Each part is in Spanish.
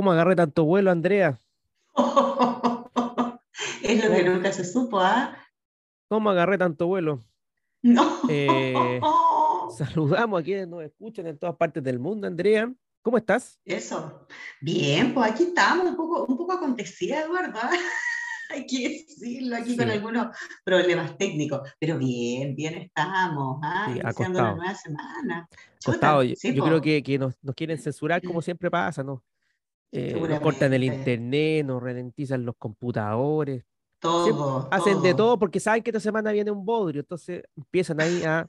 ¿Cómo agarré tanto vuelo, Andrea? es lo que nunca se supo, ¿ah? ¿Cómo agarré tanto vuelo? No. Eh, saludamos a quienes nos escuchan en todas partes del mundo, Andrea. ¿Cómo estás? Eso. Bien, pues aquí estamos, un poco, un poco acontecida, Eduardo. ¿ah? Hay que decirlo aquí con algunos problemas técnicos. Pero bien, bien estamos, ¿ah? Sí, Iniciando la nueva semana. Chuta. Yo, sí, yo po. creo que, que nos, nos quieren censurar como siempre pasa, ¿no? Eh, nos cortan el internet, nos ralentizan los computadores. Siempre Todo, hacen de todo. porque saben que esta semana viene un bodrio, entonces empiezan ahí a,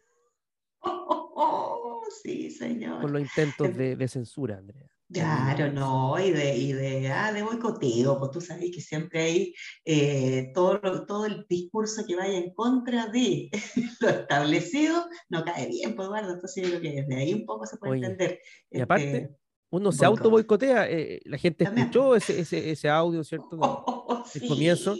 sí, señor. con los intentos de, de censura, Andrea. Claro, no, y de, y de, ah, de boicoteo, pues tú sabes que siempre hay eh, todo, todo el discurso que vaya en contra de lo establecido, no cae bien, pues Eduardo, entonces yo creo que desde ahí un poco se puede Oye, entender. y aparte, este, Uno se auto boicotea, eh, la gente escuchó ese, ese, ese audio, ¿cierto? sí. el comienzo.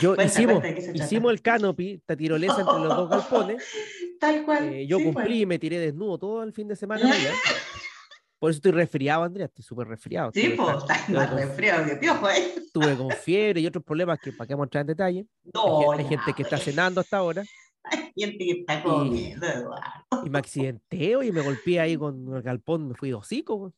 Yo Cuenta, hicimos, hicimos el canopy, esta tirolesa entre los dos galpones. Tal cual. eh, yo sí, pues. cumplí y me tiré desnudo todo el fin de semana. Por eso estoy resfriado, Andrea, estoy súper resfriado. Sí, pues, estás más resfriado que piojo, ¿eh? estuve con fiebre y otros problemas que para qué vamos a entrar en detalle. Hay, No, gente que está pues. cenando hasta ahora Hay gente que está comiendo, Eduardo. y me accidenté y me golpeé ahí con el galpón, me fui de hocico.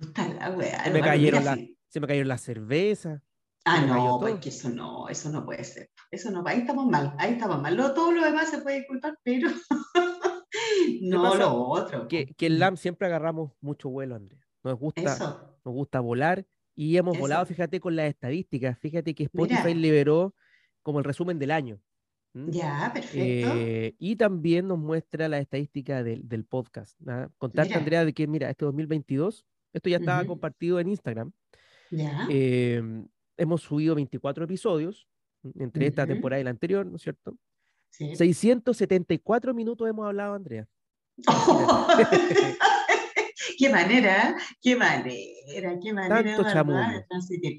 Puta la Se me cayeron la-. Se me cayó la cerveza. Ah, no, todo. pues eso no, eso no puede ser. Eso no, ahí estamos mal, ahí estamos mal. Lo, todo lo demás se puede disculpar, pero no lo otro. Que, po. que en LAM siempre agarramos mucho vuelo, Andrea. Nos gusta, Eso, nos gusta volar y hemos volado, fíjate, con las estadísticas. Fíjate que Mira. Spotify liberó como el resumen del año. ya, perfecto. Eh, y también nos muestra la estadística del, del podcast. ¿ah? Contarte. Andrea, de que, mira, este 2022, esto ya estaba compartido en Instagram. ya, eh, hemos subido 24 episodios ¿m? entre esta temporada y la anterior, ¿no es cierto? sí. 674 minutos hemos hablado, Andrea. qué manera, ¿eh? qué manera, qué manera, Tanto chamullo.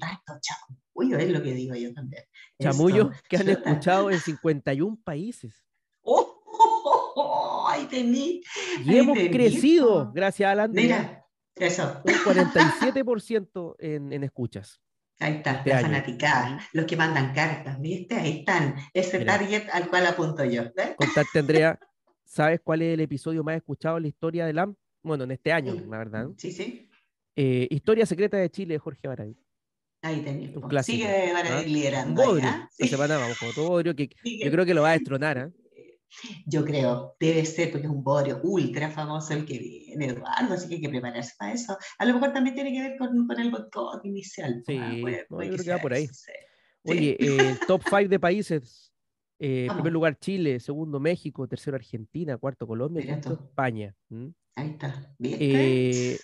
tanto chamullo, es lo que digo yo también. Chamullos Eso, que han chuta. escuchado en 51 países. ¡Oh! ahí tení. Y Ahí hemos tení, crecido, gracias a la Andrea, Mira, eso. un 47% en, en escuchas. Ahí está, este la fanaticada, los que mandan cartas, ¿viste? Ahí están, ese Mira. target al cual apunto yo. Contarte, Andrea, ¿sabes cuál es el episodio más escuchado en la historia del AM? Bueno, en este año, la verdad. Sí, sí, Eh, Historia secreta de Chile de Jorge Baradí. ahí clásico, Sigue van ¿ah? liderando. ahí, bodrio. ¿ah? Sí, semana vamos con otro bodrio que sigue. yo creo que lo va a destronar. ¿ah? Yo creo, debe ser porque es un bodrio ultra famoso el que viene, Eduardo, así que hay que prepararse para eso. A lo mejor también tiene que ver con, con el boicot inicial. Sí, ah, puede- puede yo creo que va por ahí. sí. Oye, eh, top 5 de países. eh, primer lugar Chile, segundo México, tercero Argentina, cuarto Colombia, quinto. España. ¿m? Ahí está, ¿viste? Eh,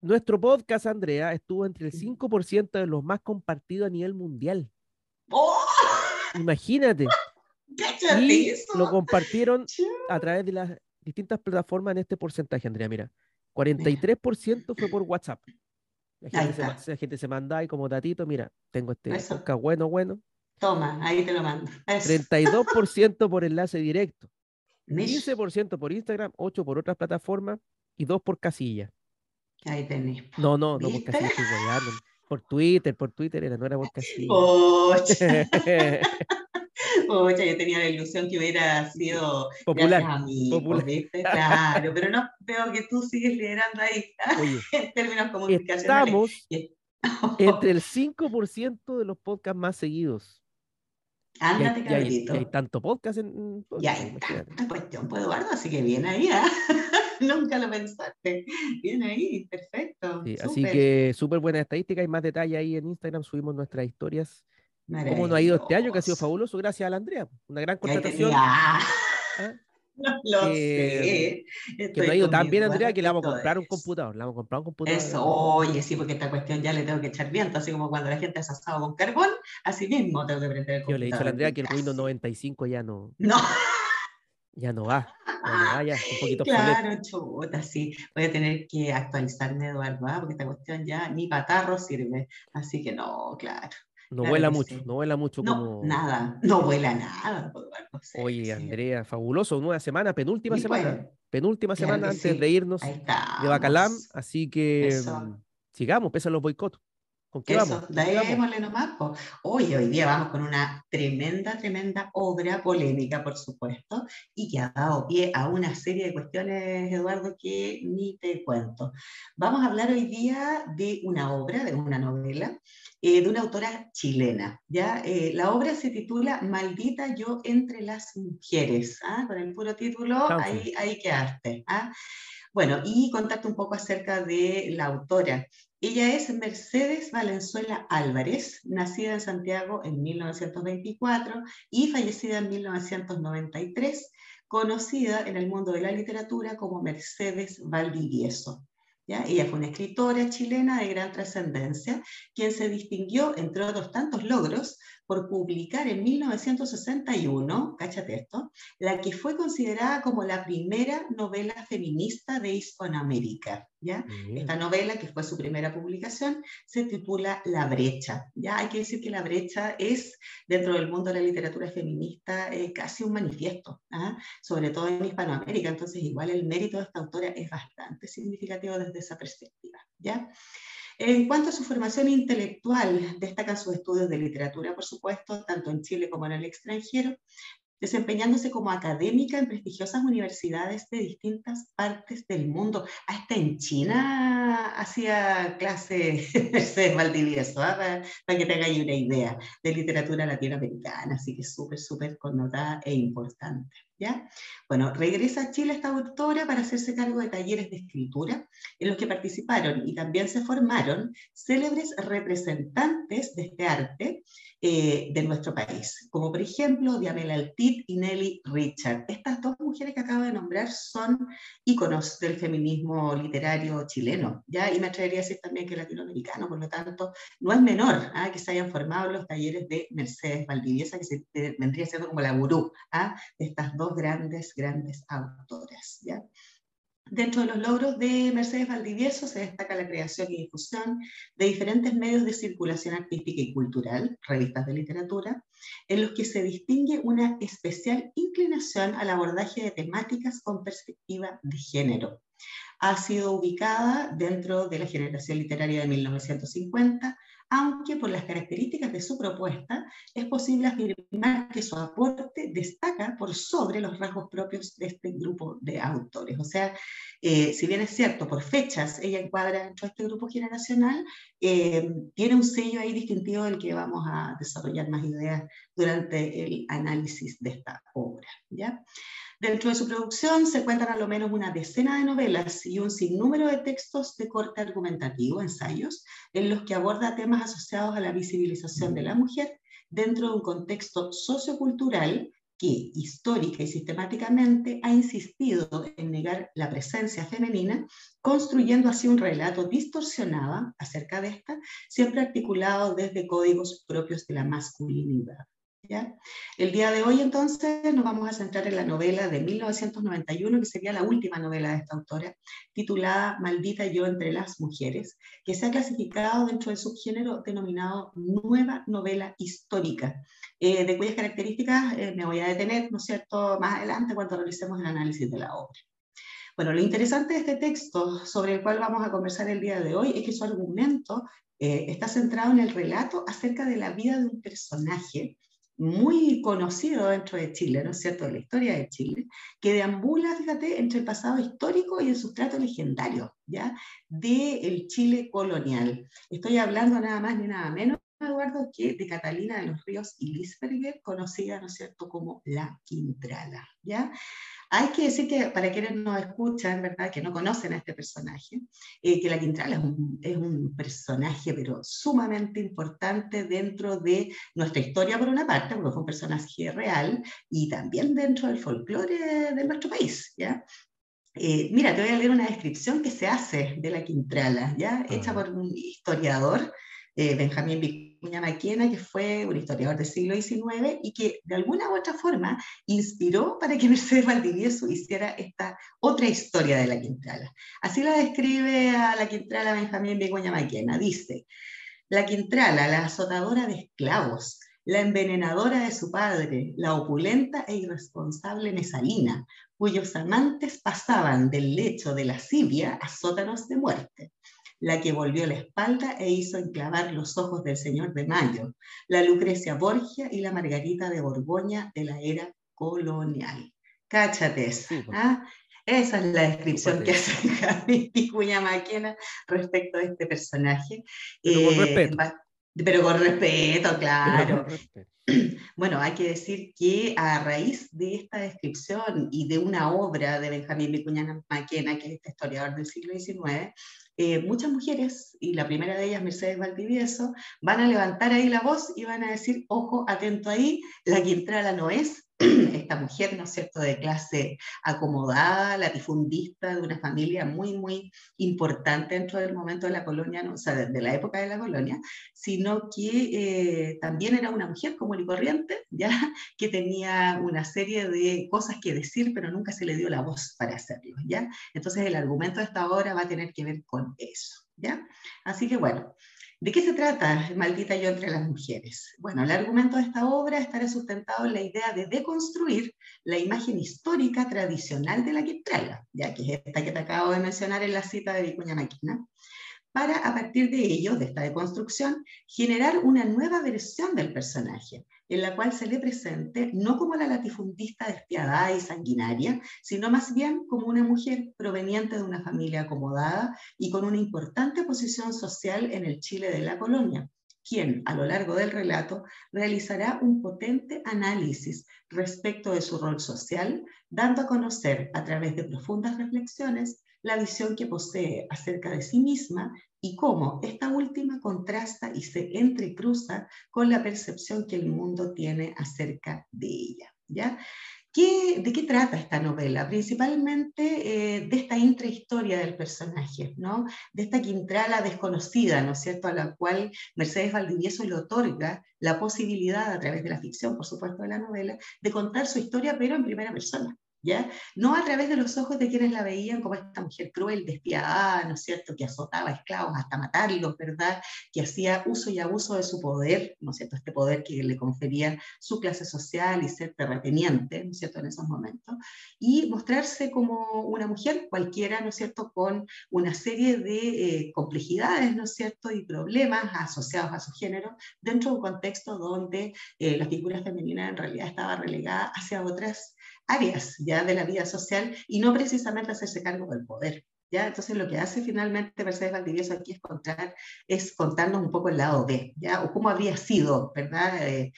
nuestro podcast, Andrea, estuvo entre el 5% de los más compartidos a nivel mundial. ¡Oh! Imagínate. ¡Cáchate Y lo compartieron a través de las distintas plataformas en este porcentaje, Andrea. Mira, 43% fue por WhatsApp. La gente, se, la gente se manda ahí como datito, mira, tengo este Eso. bueno, bueno. Toma, ahí te lo mando. Eso. 32% por enlace directo, Mish, 15% por Instagram, 8% por otras plataformas y 2% por casilla. Ahí tenés. No, no, no por casilla. Por Twitter, por Twitter era, no era por casilla. Oye, yo tenía la ilusión que hubiera sido Popular, gracias a mí, popular. Claro, pero no veo que tú sigues liderando ahí Oye, en términos comunicacionales. estamos entre el 5% de los podcasts más seguidos. Hay, Ándate, y hay- cabrito. y hay tanto podcast en, Ya esta cuestión, pues Eduardo, así que viene ahí, ¿ah? Nunca lo pensaste. Viene ahí, perfecto. Sí, así que súper buena estadística y más detalle ahí en Instagram. Subimos nuestras historias. ¿Cómo nos ha ido este año? Que ha sido fabuloso, gracias a la Andrea. Una gran contratación. ¿ah? No lo Eh, sé. Que nos ha ido tan bien, Andrea, que le vamos a comprar un computador. Le vamos a comprar un computador. Eso, oye, sí, porque esta cuestión ya le tengo que echar viento, así como cuando la gente hace asado con carbón, así mismo tengo que prender el Yo le he dicho a la computador, Andrea que el. Windows 95 ya no, No, ya no va. Ya no va, ya es un poquito claro, chuta, sí. Voy a tener que actualizarme, Eduardo, ¿ah? porque esta cuestión ya ni patarro sirve. Así que no, claro. No Claro vuela mucho, sí. no vuela mucho No, como. nada, no vuela nada, Oye, sí. Andrea, fabuloso, nueva semana, penúltima Y semana. penúltima claro semana antes sí. de irnos de Bacalam, así que Eso. mm, sigamos, pese a los boicots. ¿Con qué Eso, vamos? démosle nomás. Oye, hoy día vamos con una tremenda, tremenda obra polémica, por supuesto, y que ha dado pie a una serie de cuestiones, Eduardo, que ni te cuento. Vamos a hablar hoy día de una obra, de una novela, eh, de una autora chilena. ¿ya? Eh, la obra se titula Maldita yo entre las mujeres. ¿ah? Con el puro título, Chanfle. ahí, ahí quedaste. ¿ah? Bueno, y contarte un poco acerca de la autora. Ella es Mercedes Valenzuela Álvarez, nacida en Santiago en 1924 y fallecida en 1993, conocida en el mundo de la literatura como Mercedes Valdivieso. ¿ya? Ella fue una escritora chilena de gran trascendencia, quien se distinguió, entre otros tantos logros, por publicar en 1961, cáchate esto, la que fue considerada como la primera novela feminista de Hispanoamérica. ¿ya? Esta novela, que fue su primera publicación, se titula La brecha. ¿ya? Hay que decir que La brecha es, dentro del mundo de la literatura feminista, eh, casi un manifiesto, ¿ah? sobre todo en Hispanoamérica. Entonces, igual el mérito de esta autora es bastante significativo desde esa perspectiva. ¿ya? En cuanto a su formación intelectual, destacan sus estudios de literatura, por supuesto, tanto en Chile como en el extranjero, desempeñándose como académica en prestigiosas universidades de distintas partes del mundo. Hasta en China hacía clase Mercedes Valdivieso, ¿ah? para, que tengáis una idea, de literatura latinoamericana, así que súper, súper connotada e importante. ¿Ya? Bueno, regresa a Chile esta autora para hacerse cargo de talleres de escritura en los que participaron y también se formaron célebres representantes de este arte eh, de nuestro país, como por ejemplo Diamela Altit y Nelly Richard. Estas dos mujeres que acabo de nombrar son íconos del feminismo literario chileno, ¿ya? y me atrevería a decir también que latinoamericano, por lo tanto, no es menor ¿ah? que se hayan formado los talleres de Mercedes Valdiviesa, que se, eh, vendría siendo como la gurú ¿ah? de estas dos grandes, grandes autoras. Dentro de los logros de Mercedes Valdivieso se destaca la creación y difusión de diferentes medios de circulación artística y cultural, revistas de literatura, en los que se distingue una especial inclinación al abordaje de temáticas con perspectiva de género. Ha sido ubicada dentro de la generación literaria de 1950, aunque por las características de su propuesta es posible afirmar que su aporte destaca por sobre los rasgos propios de este grupo de autores. O sea, eh, si bien es cierto, por fechas ella encuadra dentro de este grupo generacional, eh, tiene un sello ahí distintivo del que vamos a desarrollar más ideas durante el análisis de esta obra. ¿ya? Dentro de su producción se cuentan a lo menos una decena de novelas y un sinnúmero de textos de corte argumentativo, ensayos, en los que aborda temas asociados a la visibilización de la mujer dentro de un contexto sociocultural que histórica y sistemáticamente ha insistido en negar la presencia femenina, construyendo así un relato distorsionado acerca de esta, siempre articulado desde códigos propios de la masculinidad. ¿Ya? El día de hoy entonces nos vamos a centrar en la novela de 1991, que sería la última novela de esta autora, titulada Maldita yo entre las mujeres, que se ha clasificado dentro del subgénero denominado Nueva Novela Histórica, eh, de cuyas características eh, me voy a detener, ¿no es cierto?, más adelante cuando realicemos el análisis de la obra. Bueno, lo interesante de este texto sobre el cual vamos a conversar el día de hoy es que su argumento eh, está centrado en el relato acerca de la vida de un personaje muy conocido dentro de Chile, ¿no es cierto?, de la historia de Chile, que deambula, fíjate, entre el pasado histórico y el sustrato legendario, ¿ya?, del el Chile colonial. Estoy hablando nada más ni nada menos, Eduardo, que de Catalina de los Ríos y Lisberger, conocida, ¿no es cierto?, como la Quintrala, ¿ya?, hay que decir que para quienes nos escuchan, ¿verdad? que no conocen a este personaje, eh, que la Quintrala es un, es un, personaje pero sumamente importante dentro de nuestra historia por una parte, porque fue un personaje real, y también dentro del folclore de nuestro país. ¿ya? Eh, mira, te voy a leer una descripción que se hace de la Quintrala, ¿ya? hecha por un historiador eh, Benjamín Vicuña Maquena, que fue un historiador del siglo XIX y que de alguna u otra forma inspiró para que Mercedes Valdivieso hiciera esta otra historia de la Quintrala. Así la describe a la Quintrala Benjamín Vicuña Maquena. Dice, la Quintrala, la azotadora de esclavos, la envenenadora de su padre, la opulenta e irresponsable Mesalina, cuyos amantes pasaban del lecho de lascivia a sótanos de muerte la que volvió la espalda e hizo enclavar los ojos del señor de Mayo, la Lucrecia Borgia y la Margarita de Borgoña de la era colonial. Cáchates. ¿ah? Esa es la descripción que hace Javi Picuña Maquena respecto a este personaje. Pero con eh, respeto. Pero con respeto, claro. Bueno, hay que decir que a raíz de esta descripción y de una obra de Benjamín Vicuña Maquena, que es este historiador del siglo XIX, eh, muchas mujeres, y la primera de ellas, Mercedes Valdivieso, van a levantar ahí la voz y van a decir, ojo, atento ahí, la Quintrala no es esta mujer, ¿no es cierto?, de clase acomodada, latifundista, de una familia muy, muy importante dentro del momento de la colonia, ¿no? o sea, de, la época de la colonia, sino que eh, también era una mujer común y corriente, ¿ya?, que tenía una serie de cosas que decir, pero nunca se le dio la voz para hacerlo, ¿ya? Entonces el argumento de esta obra va a tener que ver con eso, ¿ya? Así que bueno, ¿De qué se trata Maldita yo entre las mujeres? Bueno, el argumento de esta obra estará sustentado en la idea de deconstruir la imagen histórica tradicional de la Quitrala, ya que es esta que te acabo de mencionar en la cita de Vicuña Maquina, para a partir de ello, de esta deconstrucción, generar una nueva versión del personaje, en la cual se le presente no como la latifundista despiadada y sanguinaria, sino más bien como una mujer proveniente de una familia acomodada y con una importante posición social en el Chile de la colonia, quien a lo largo del relato realizará un potente análisis respecto de su rol social, dando a conocer a través de profundas reflexiones la visión que posee acerca de sí misma y cómo esta última contrasta y se entrecruza con la percepción que el mundo tiene acerca de ella. ¿ya? ¿De qué trata esta novela? Principalmente eh, de esta intrahistoria del personaje, ¿no? de esta quintrala desconocida, ¿no es cierto?, a la cual Mercedes Valdivieso le otorga la posibilidad, a través de la ficción, por supuesto, de la novela, de contar su historia, pero en primera persona. No a través de los ojos de quienes la veían como esta mujer cruel, despiadada, ¿no es cierto?, que azotaba a esclavos hasta matarlos, ¿verdad?, que hacía uso y abuso de su poder, ¿no es cierto?, este poder que le confería su clase social y ser terrateniente, ¿no es cierto?, en esos momentos, y mostrarse como una mujer cualquiera, ¿no es cierto?, con una serie de eh, complejidades, ¿no es cierto?, y problemas asociados a su género, dentro de un contexto donde eh, la figura femenina en realidad estaba relegada hacia otras áreas ya de la vida social y no precisamente hacerse cargo del poder. ¿Ya? Entonces lo que hace finalmente Mercedes Valdivieso aquí es, contar, es contarnos un poco el lado B, ¿ya? o cómo habría sido ¿verdad? Eh,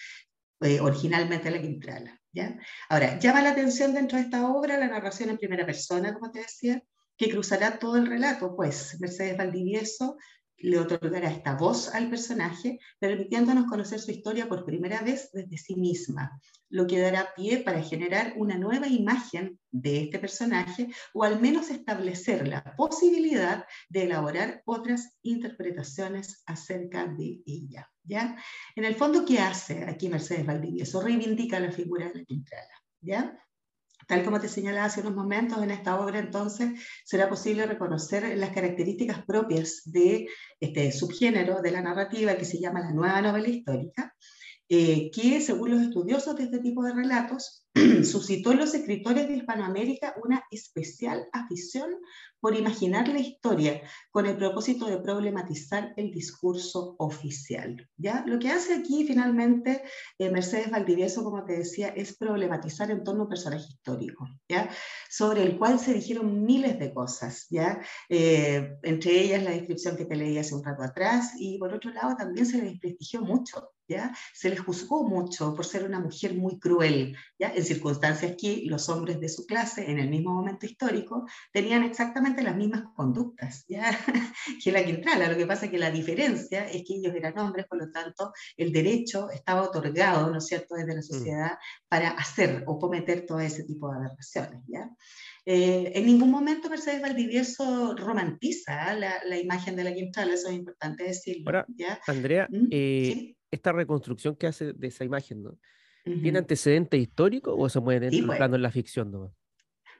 eh, originalmente la Quintrala. ¿ya? Ahora, llama la atención dentro de esta obra la narración en primera persona, como te decía, que cruzará todo el relato, pues Mercedes Valdivieso le otorgará esta voz al personaje, permitiéndonos conocer su historia por primera vez desde sí misma, lo que dará pie para generar una nueva imagen de este personaje o al menos establecer la posibilidad de elaborar otras interpretaciones acerca de ella. ¿ya? En el fondo, ¿qué hace aquí Mercedes Valdivieso? Reivindica la figura de la Quintrala. ¿ya? Tal como te señalaba hace unos momentos, en esta obra entonces será posible reconocer las características propias de este subgénero de la narrativa que se llama la nueva novela histórica, eh, que según los estudiosos de este tipo de relatos, suscitó en los escritores de Hispanoamérica una especial afición por imaginar la historia con el propósito de problematizar el discurso oficial. ¿ya? Lo que hace aquí finalmente eh, Mercedes Valdivieso, como te decía, es problematizar en torno a un personaje histórico, ¿ya? sobre el cual se dijeron miles de cosas, ¿ya? Eh, entre ellas la descripción que te leí hace un rato atrás, y por otro lado también se le desprestigió mucho se les juzgó mucho por ser una mujer muy cruel, ¿ya? En circunstancias que los hombres de su clase, en el mismo momento histórico, tenían exactamente las mismas conductas, ¿ya? que la Quintrala. Lo que pasa es que la diferencia es que ellos eran hombres, por lo tanto, el derecho estaba otorgado, ¿no es cierto?, desde la mm. sociedad para hacer o cometer todo ese tipo de aberraciones, ¿ya? Eh, en ningún momento Mercedes Valdivieso romantiza la, la, imagen de la Quintrala, eso es importante decirlo. ¿ya? Andrea, ¿Mm? eh, esta reconstrucción que hace de esa imagen, ¿no? ¿Tiene antecedente histórico o se mueve sí, pues. en la ficción? ¿no?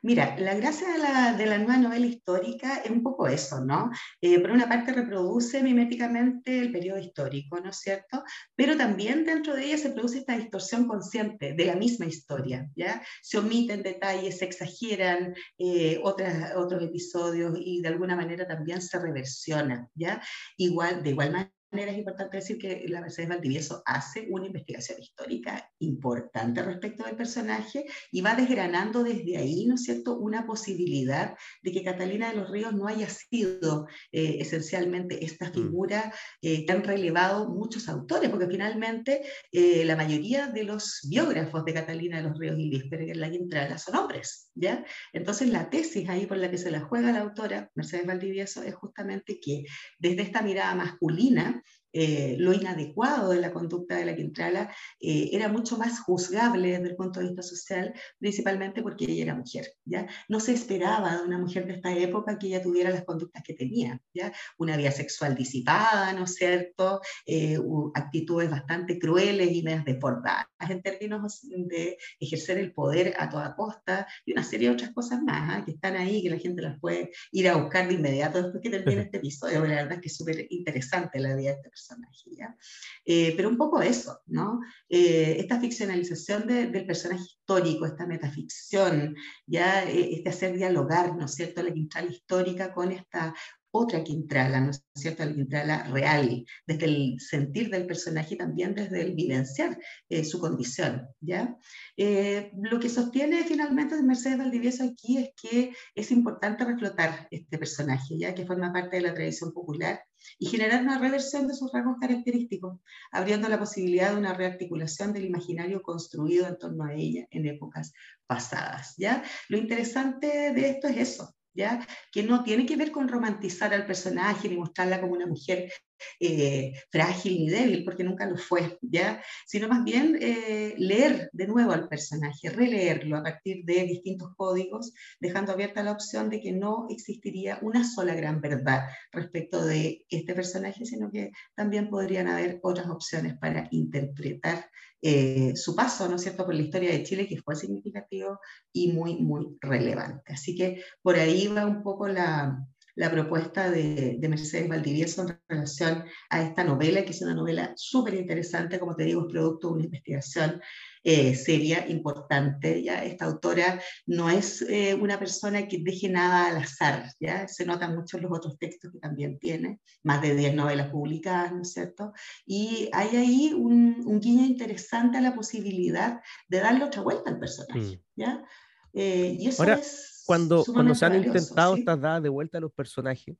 Mira, la gracia de la, de la, nueva novela histórica es un poco eso, ¿no? Eh, por una parte reproduce miméticamente el periodo histórico, ¿no es cierto? Pero también dentro de ella se produce esta distorsión consciente de la misma historia, ¿ya? Se omiten detalles, se exageran eh, otras, otros episodios y de alguna manera también se reversiona, ¿ya? Igual, de igual manera es importante decir que la Mercedes Valdivieso hace una investigación histórica importante respecto del personaje y va desgranando desde ahí, ¿no es cierto?, una posibilidad de que Catalina de los Ríos no haya sido eh, esencialmente esta mm. figura eh, que han relevado muchos autores, porque finalmente eh, la mayoría de los biógrafos de Catalina de los Ríos y Lisberger la Quintrala son hombres, ¿ya? Entonces la tesis ahí por la que se la juega la autora, Mercedes Valdivieso, es justamente que desde esta mirada masculina, months eh, lo inadecuado de la conducta de la Quintrala eh, era mucho más juzgable desde el punto de vista social, principalmente porque ella era mujer. ¿ya? No se esperaba de una mujer de esta época que ella tuviera las conductas que tenía. ¿ya? Una vida sexual disipada, ¿no es cierto? Eh, actitudes bastante crueles y medias desbordadas en términos de ejercer el poder a toda costa y una serie de otras cosas más ¿ah? que están ahí, que la gente las puede ir a buscar de inmediato después que termine este episodio. La verdad es que es súper interesante la vida de este personaje. Eh, pero un poco eso, ¿no? Eh, esta ficcionalización del personaje histórico, esta metaficción, ya eh, este hacer dialogar, ¿no es cierto?, la quintral histórica con esta otra Quintrala, ¿no es cierto? La Quintrala real, desde el sentir del personaje y también desde el vivenciar su condición, ¿ya? lo que sostiene finalmente Mercedes Valdivieso aquí es que es importante reflotar este personaje, ya que forma parte de la tradición popular y generar una reversión de sus rasgos característicos, abriendo la posibilidad de una rearticulación del imaginario construido en torno a ella en épocas pasadas. ¿ya? Lo interesante de esto es eso, ¿ya? que no tiene que ver con romantizar al personaje ni mostrarla como una mujer eh, frágil ni débil, porque nunca lo fue, ¿ya? sino más bien eh, leer de nuevo al personaje, releerlo a partir de distintos códigos, dejando abierta la opción de que no existiría una sola gran verdad respecto de este personaje, sino que también podrían haber otras opciones para interpretar eh, su paso, ¿no es cierto?, por la historia de Chile, que fue significativo y muy, muy relevante. Así que por ahí va un poco la, la propuesta de, Mercedes Valdivieso en relación a esta novela, que es una novela súper interesante, como te digo, es producto de una investigación eh, seria, importante. ¿ya? Esta autora no es eh, una persona que deje nada al azar, ¿ya? se notan mucho en los otros textos que también tiene, más de 10 novelas publicadas, ¿no es cierto? Y hay ahí un, un guiño interesante a la posibilidad de darle otra vuelta al personaje. Mm. ¿ya? Eh, y eso es cuando, cuando se han intentado estas dadas de vuelta a los personajes,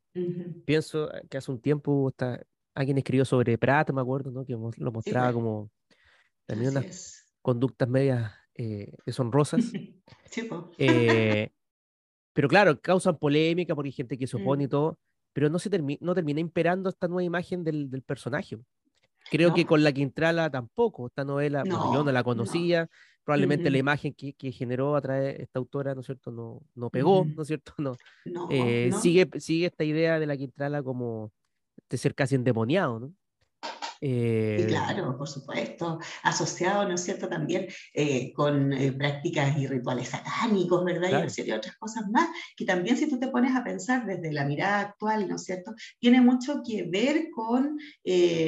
pienso que hace un tiempo está, alguien escribió sobre Pratt, me acuerdo, ¿no? que lo mostraba pues. como también unas conductas medias eh, deshonrosas. Sí, pues. eh, pero claro, causan polémica porque hay gente que se opone y mm. todo, pero no, se no termina imperando esta nueva imagen del, del personaje. Creo que con la Quintrala tampoco, esta novela, yo no la conocía, probablemente la imagen que, que, generó a través de esta autora, ¿no es cierto?, no, no pegó, ¿no es cierto? Eh, no, Sigue, sigue esta idea de la Quintrala como de ser casi endemoniado, ¿no? Eh, claro, por supuesto, asociado, ¿no es cierto?, también eh, con eh, prácticas y rituales satánicos, ¿verdad? Y una serie de otras cosas más, que también si tú te pones a pensar desde la mirada actual, ¿no es cierto?, tiene mucho que ver con,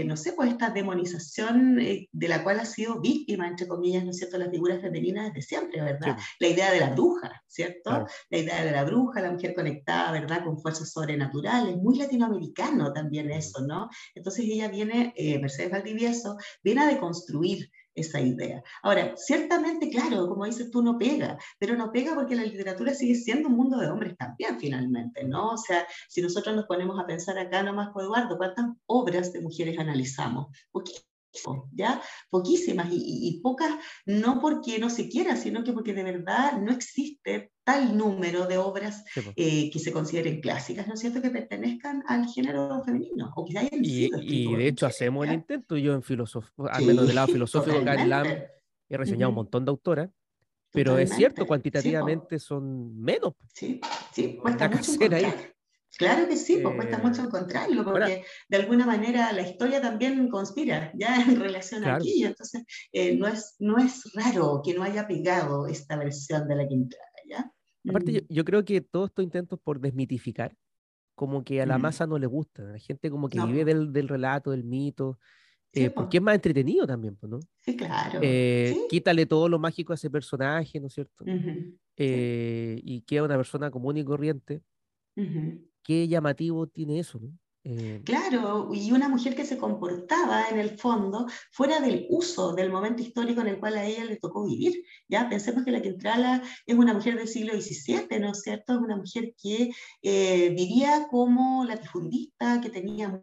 no sé, pues esta demonización de la cual ha sido víctima, entre comillas, ¿no es cierto?, las figuras femeninas desde siempre, ¿verdad? La idea de la bruja, ¿cierto? La idea de la bruja, la mujer conectada, ¿verdad?, con fuerzas sobrenaturales, muy latinoamericano también eso, ¿no? Entonces ella viene Mercedes Valdivieso, viene a deconstruir esa idea. Ahora, ciertamente, claro, como dices tú, no pega, pero no pega porque la literatura sigue siendo un mundo de hombres también, finalmente, ¿no? O sea, si nosotros nos ponemos a pensar acá nomás, Eduardo, ¿cuántas obras de mujeres analizamos? ¿ya? Poquísimas y, pocas, no porque no se quiera, sino que porque de verdad no existe tal número de obras eh, que se consideren clásicas, ¿no es cierto?, que pertenezcan al género femenino, o que hayan y, y de hecho hacemos el intento, yo en filosofía, al menos del lado filosófico, acá en LAM, he reseñado un montón de autoras, pero es cierto, cuantitativamente son menos. Sí, sí, cuesta mucho Claro que sí, pues cuesta mucho eh, encontrarlo, porque de alguna manera la historia también conspira ya en relación a aquí, entonces eh, no, es, no es raro que no haya pegado esta versión de la Quintrala, ¿ya? Aparte, yo, yo, creo que todos estos intentos por desmitificar, como que a la masa no le gusta, la gente como que vive del, del, relato, del mito, eh, porque es más entretenido también, ¿no? Sí, claro. Eh, quítale todo lo mágico a ese personaje, ¿no es cierto? Eh, y queda una persona común y corriente. Qué llamativo tiene eso, ¿no? Claro, y una mujer que se comportaba en el fondo fuera del uso del momento histórico en el cual a ella le tocó vivir. Ya pensemos que la Quintrala es una mujer del siglo XVII, ¿no es cierto? Es una mujer que vivía como latifundista, que tenía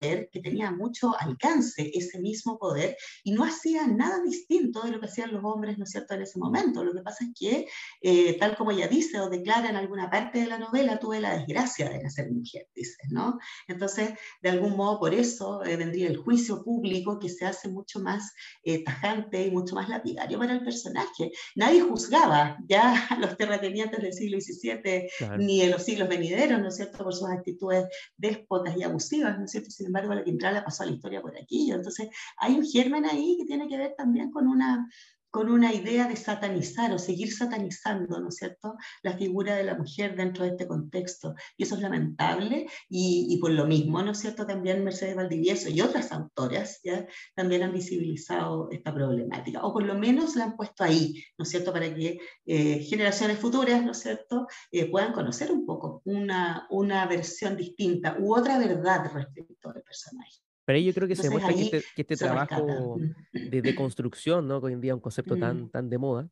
que tenía mucho alcance ese mismo poder y no hacía nada distinto de lo que hacían los hombres, ¿no es cierto?, en ese momento. Lo que pasa es que, eh, tal como ella dice o declara en alguna parte de la novela, tuve la desgracia de nacer mujer, dice, ¿no? Entonces, de algún modo, por eso eh, vendría el juicio público que se hace mucho más eh, tajante y mucho más lapidario para el personaje. Nadie juzgaba ya a los terratenientes del siglo XVII ni de los siglos venideros, ¿no es cierto?, por sus actitudes déspotas y abusivas, ¿no es cierto? Embargo, la Quintrala pasó a la historia por aquí. Entonces, hay un germen ahí que tiene que ver también con una, con una idea de satanizar o seguir satanizando, ¿no es cierto?, la figura de la mujer dentro de este contexto. Y eso es lamentable y, y por lo mismo, ¿no es cierto?, también Mercedes Valdivieso y otras autoras ¿ya? también han visibilizado esta problemática, o por lo menos la han puesto ahí, ¿no es cierto?, para que eh, generaciones futuras, ¿no es cierto?, eh, puedan conocer un poco una, una versión distinta u otra verdad respecto al personaje. Pero ahí yo creo que se muestra que este, que este trabajo de deconstrucción, ¿no? que hoy en día es un concepto tan, mm. tan de moda,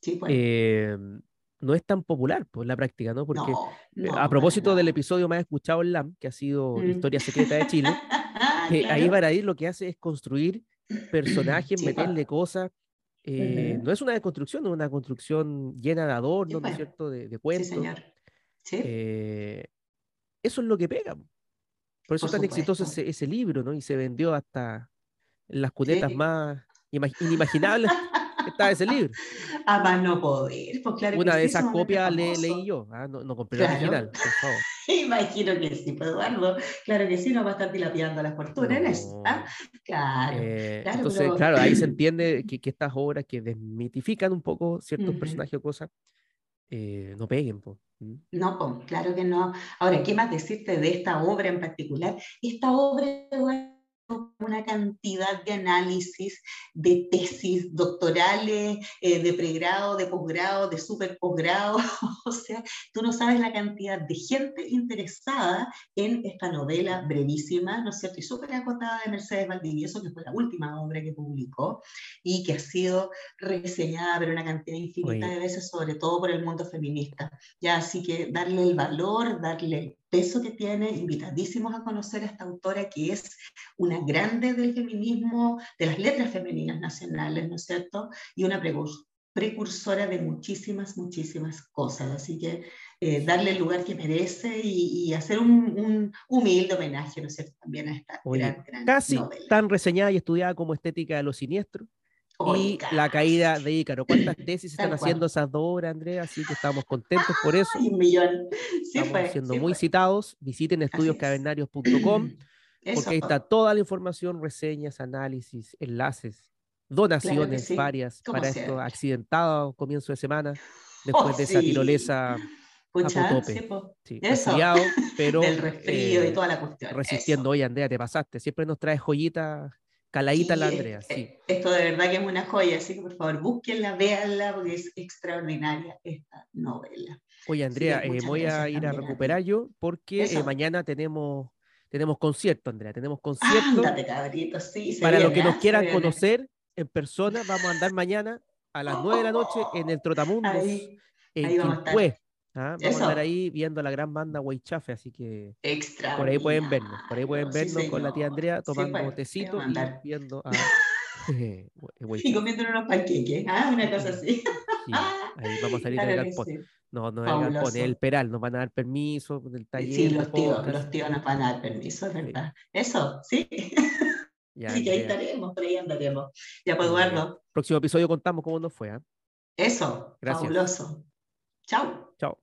pues. eh, no es tan popular pues, la práctica, ¿no? Porque eh, a propósito del episodio más escuchado en LAM, que ha sido mm. Historia Secreta de Chile, eh, ahí ahí lo que hace es construir personajes, meterle cosas. No es una deconstrucción, es una construcción llena de adornos, ¿no es pues. cierto? De, de cuentos. Sí, señor. eso es lo que pega. Por eso es tan exitoso ese, libro, ¿no? Y se vendió hasta en las cunetas más inimaginables está ese libro. A más no poder, pues claro. Una de esas copias le, leí yo, ¿ah? no, no, compré la original, por favor. Imagino que sí, pues Eduardo, claro que sí, no va a estar dilapidando las fortunas en eso. ¿ah? Claro, eh, claro. Entonces, claro, ahí se entiende que, que, estas obras que desmitifican un poco ciertos personajes o cosas, eh, no peguen. Po. No, claro que no. Ahora, ¿qué más decirte de esta obra en particular? Esta obra, una cantidad de análisis, de tesis doctorales, eh, de pregrado, de posgrado, de super posgrado. o sea, tú no sabes la cantidad de gente interesada en esta novela brevísima, ¿no es cierto? Y súper acotada de Mercedes Valdivieso, que fue la última obra que publicó y que ha sido reseñada por una cantidad infinita de veces, sobre todo por el mundo feminista. Ya, así que darle el valor, darle peso que tiene, invitadísimos a conocer a esta autora que es una grande del feminismo, de las letras femeninas nacionales, ¿no es cierto? Y una precursora de muchísimas, muchísimas cosas. Así que eh, darle el lugar que merece y, hacer un, humilde homenaje, ¿no es cierto?, también a esta gran, gran Casi tan reseñada y estudiada como Estética de lo Siniestro y la caída de Ícaro. ¿Cuántas tesis están haciendo esas dos obras, Andrea? Así que estamos contentos por eso. un millón. Sí estamos siendo muy citados. Visiten estudioscavernarios.com porque ahí está toda la información, reseñas, análisis, enlaces, donaciones varias para esto accidentado comienzo de semana, después oh, de esa tirolesa Pucha, sí, pero del resfrío y toda la cuestión. Resistiendo hoy, Andrea, te pasaste. Siempre nos traes joyitas Caladita la Andrea, sí. Eh, esto de verdad que es una joya, así que por favor búsquenla, véanla, porque es extraordinaria esta novela. Oye, Andrea, eh, voy a ir a recuperar yo porque eh, mañana tenemos, tenemos concierto, Andrea, tenemos concierto. Ándate, cabrito, sí. Para los que nos quieran conocer en persona, vamos a andar mañana a las 9 de la noche en el Trotamundos, ahí, en ahí vamos ¿Ah? Vamos a estar ahí viendo a la gran banda Weichafe, así que por ahí pueden vernos, por ahí pueden vernos con la tía Andrea tomando pues, tecito y viendo a Y comiendo unos panqueques, ¿ah? una cosa así. ahí vamos a salir del galpón. No, no es el galpón, es el peral, nos van a dar permiso del taller. Sí, los tíos, los tíos nos van a dar permiso, es verdad. Eso, sí. Ya, Así que ahí estaremos, por ahí andaremos. Ya, pues, Eduardo. Próximo episodio contamos cómo nos fue. ¿eh? Eso, Gracias. fabuloso. Chao. Chao.